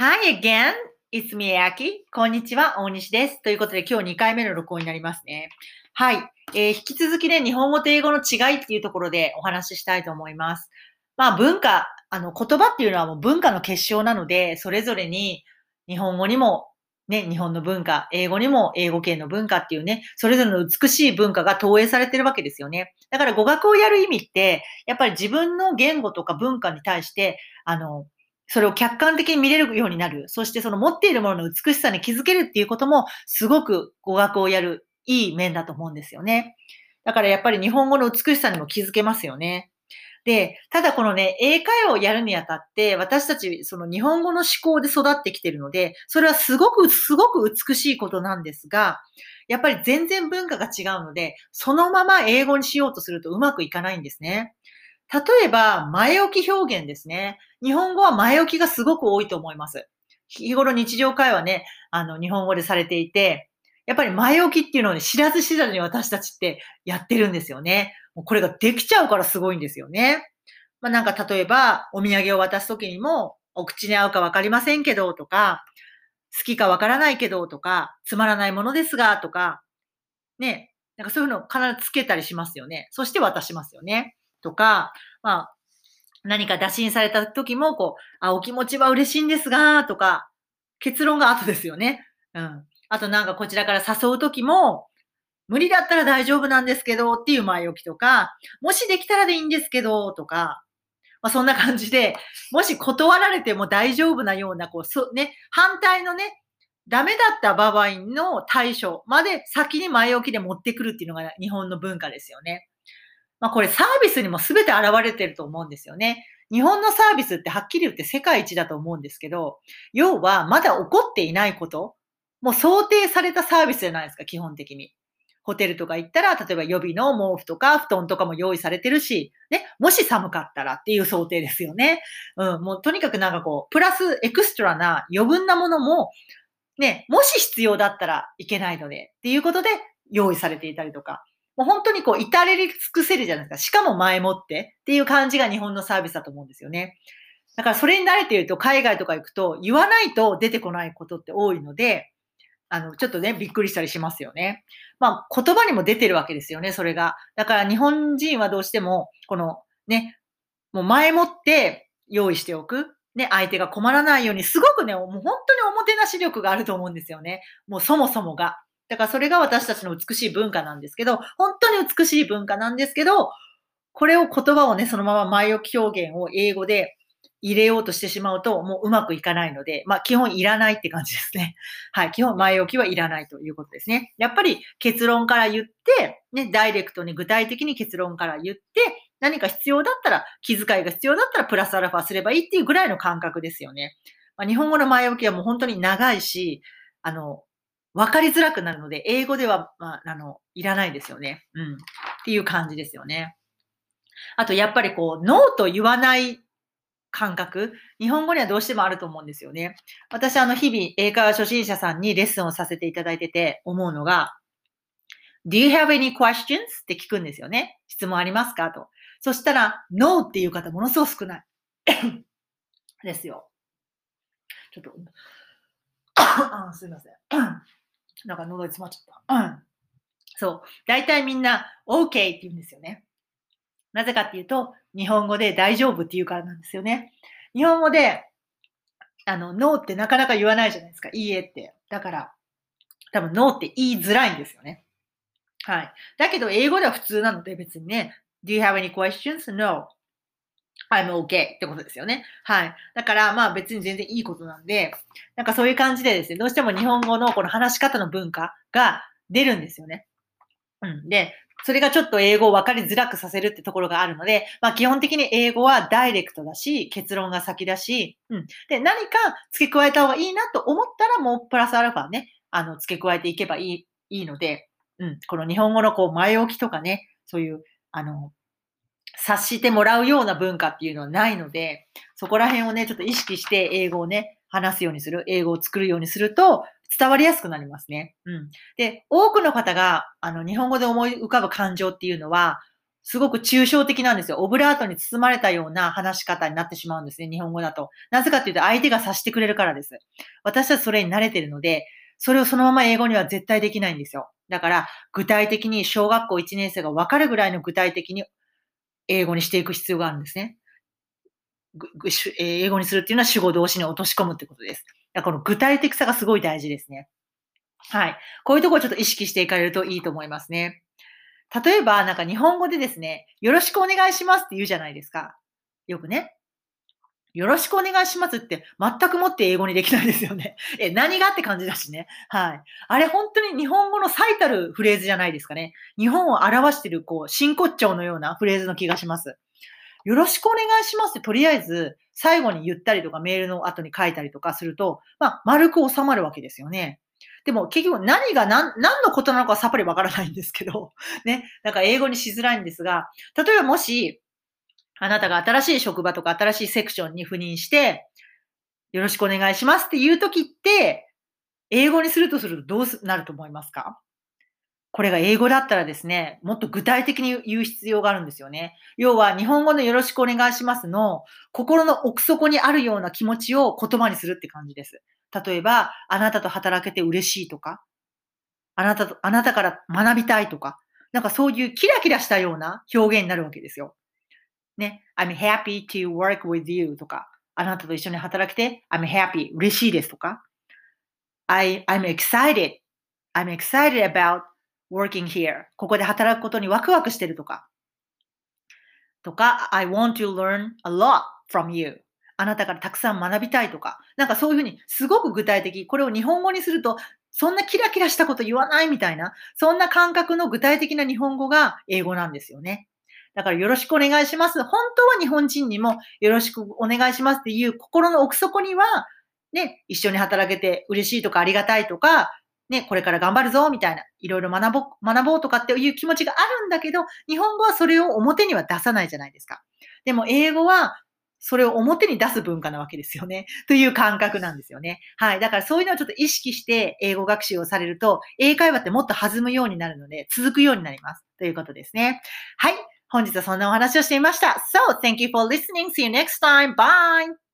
Hi again! It's me, Aki. こんにちは、大西です。ということで今日2回目の録音になりますね。はい。えー、引き続きね、日本語と英語の違いっていうところでお話ししたいと思います。まあ文化、あの言葉っていうのはもう文化の結晶なので、それぞれに日本語にもね、日本の文化、英語にも英語系の文化っていうね、それぞれの美しい文化が投影されてるわけですよね。だから語学をやる意味って、やっぱり自分の言語とか文化に対して、あの、それを客観的に見れるようになる。そしてその持っているものの美しさに気づけるっていうことも、すごく語学をやるいい面だと思うんですよね。だからやっぱり日本語の美しさにも気づけますよね。で、ただこのね、英会話をやるにあたって、私たち、その日本語の思考で育ってきてるので、それはすごく、すごく美しいことなんですが、やっぱり全然文化が違うので、そのまま英語にしようとするとうまくいかないんですね。例えば、前置き表現ですね。日本語は前置きがすごく多いと思います。日頃日常会話ね、あの、日本語でされていて、やっぱり前置きっていうのをね、知らず知らずに私たちってやってるんですよね。もうこれができちゃうからすごいんですよね。まあ、なんか例えば、お土産を渡すときにも、お口に合うかわかりませんけど、とか、好きかわからないけど、とか、つまらないものですが、とか、ね、なんかそういうのを必ずつけたりしますよね。そして渡しますよね。とか、まあ、何か打診された時も、こう、あ、お気持ちは嬉しいんですが、とか、結論が後ですよね。うん。あとなんかこちらから誘う時も、無理だったら大丈夫なんですけどっていう前置きとか、もしできたらでいいんですけどとか、まあ、そんな感じで、もし断られても大丈夫なような、こう、そ、ね、反対のね、ダメだった場合の対処まで先に前置きで持ってくるっていうのが日本の文化ですよね。まあこれサービスにも全て現れてると思うんですよね。日本のサービスってはっきり言って世界一だと思うんですけど、要はまだ起こっていないこと、もう想定されたサービスじゃないですか、基本的に。ホテルとか行ったら、例えば予備の毛布とか布団とかも用意されてるし、ね、もし寒かったらっていう想定ですよね。うん、もうとにかくなんかこう、プラスエクストラな余分なものも、ね、もし必要だったらいけないのでっていうことで用意されていたりとか、もう本当にこう、至れり尽くせるじゃないですか。しかも前もってっていう感じが日本のサービスだと思うんですよね。だからそれに慣れていると海外とか行くと言わないと出てこないことって多いので、あの、ちょっとね、びっくりしたりしますよね。まあ、言葉にも出てるわけですよね、それが。だから日本人はどうしても、このね、もう前もって用意しておく。ね、相手が困らないように、すごくね、もう本当におもてなし力があると思うんですよね。もうそもそもが。だからそれが私たちの美しい文化なんですけど、本当に美しい文化なんですけど、これを言葉をね、そのまま前置き表現を英語で入れようとしてしまうと、もううまくいかないので、まあ基本いらないって感じですね。はい。基本前置きはいらないということですね。やっぱり結論から言って、ね、ダイレクトに具体的に結論から言って、何か必要だったら、気遣いが必要だったらプラスアルファすればいいっていうぐらいの感覚ですよね。まあ、日本語の前置きはもう本当に長いし、あの、分かりづらくなるので、英語では、まあ、あの、いらないですよね。うん。っていう感じですよね。あと、やっぱりこう、ノーと言わない感覚、日本語にはどうしてもあると思うんですよね。私、あの、日々、英会話初心者さんにレッスンをさせていただいてて思うのが、Do you have any questions? って聞くんですよね。質問ありますか？と。そしたら、No っていう方ものすごく少ない。ですよ。ちょっと、あすいません。なんか喉に詰まっちゃった。うん。そう。大体みんな OK って言うんですよね。なぜかっていうと、日本語で大丈夫って言うからなんですよね。日本語で、あの、ノーってなかなか言わないじゃないですか。いいえって。だから、多分ノーって言いづらいんですよね。はい。だけど、英語では普通なので別にね、Do you have any questions? No. I'm okay ってことですよね。はい。だから、まあ別に全然いいことなんで、なんかそういう感じでですね、どうしても日本語のこの話し方の文化が出るんですよね。うん。で、それがちょっと英語を分かりづらくさせるってところがあるので、まあ基本的に英語はダイレクトだし、結論が先だし、うん。で、何か付け加えた方がいいなと思ったらもうプラスアルファね、あの、付け加えていけばいい、いいので、うん。この日本語のこう前置きとかね、そういう、あの、察してもらうような文化っていうのはないので、そこら辺をね、ちょっと意識して英語をね、話すようにする、英語を作るようにすると、伝わりやすくなりますね。うん。で、多くの方が、あの、日本語で思い浮かぶ感情っていうのは、すごく抽象的なんですよ。オブラートに包まれたような話し方になってしまうんですね、日本語だと。なぜかというと相手が察してくれるからです。私はそれに慣れてるので、それをそのまま英語には絶対できないんですよ。だから、具体的に小学校1年生がわかるぐらいの具体的に英語にしていく必要があるんですね。英語にするっていうのは主語動詞に落とし込むってことです。だからこの具体的さがすごい大事ですね。はい。こういうところをちょっと意識していかれるといいと思いますね。例えば、なんか日本語でですね、よろしくお願いしますって言うじゃないですか。よくね。よろしくお願いしますって全くもって英語にできないですよね。え、何がって感じだしね。はい。あれ本当に日本語の最たるフレーズじゃないですかね。日本を表してる、こう、真骨頂のようなフレーズの気がします。よろしくお願いしますってとりあえず最後に言ったりとかメールの後に書いたりとかすると、まあ、丸く収まるわけですよね。でも結局何が何何のことなのかはさっぱりわからないんですけど、ね。なんか英語にしづらいんですが、例えばもし、あなたが新しい職場とか新しいセクションに赴任して、よろしくお願いしますっていう時って、英語にするとするとどうなると思いますか？これが英語だったらですね、もっと具体的に言う必要があるんですよね。要は、日本語のよろしくお願いしますの、心の奥底にあるような気持ちを言葉にするって感じです。例えば、あなたと働けて嬉しいとか、あなたと、あなたから学びたいとか、なんかそういうキラキラしたような表現になるわけですよ。ね。I'm happy to work with you とか、あなたと一緒に働けて I'm happy 嬉しいですとか、I, I'm excited I'm excited about working here ここで働くことにワクワクしてるとか、とか、I want to learn a lot from you あなたからたくさん学びたいとか、なんかそういうふうにすごく具体的、これを日本語にすると、そんなキラキラしたこと言わないみたいな、そんな感覚の具体的な日本語が英語なんですよね。だからよろしくお願いします。本当は日本人にもよろしくお願いしますっていう心の奥底には、ね、一緒に働けて嬉しいとかありがたいとか、ね、これから頑張るぞみたいな、いろいろ学ぼう、学ぼうとかっていう気持ちがあるんだけど、日本語はそれを表には出さないじゃないですか。でも英語はそれを表に出す文化なわけですよね。という感覚なんですよね。はい。だからそういうのをちょっと意識して英語学習をされると、英会話ってもっと弾むようになるので、続くようになります。ということですね。はい。本日はそんなお話をしていました。So, thank you for listening. See you next time. Bye!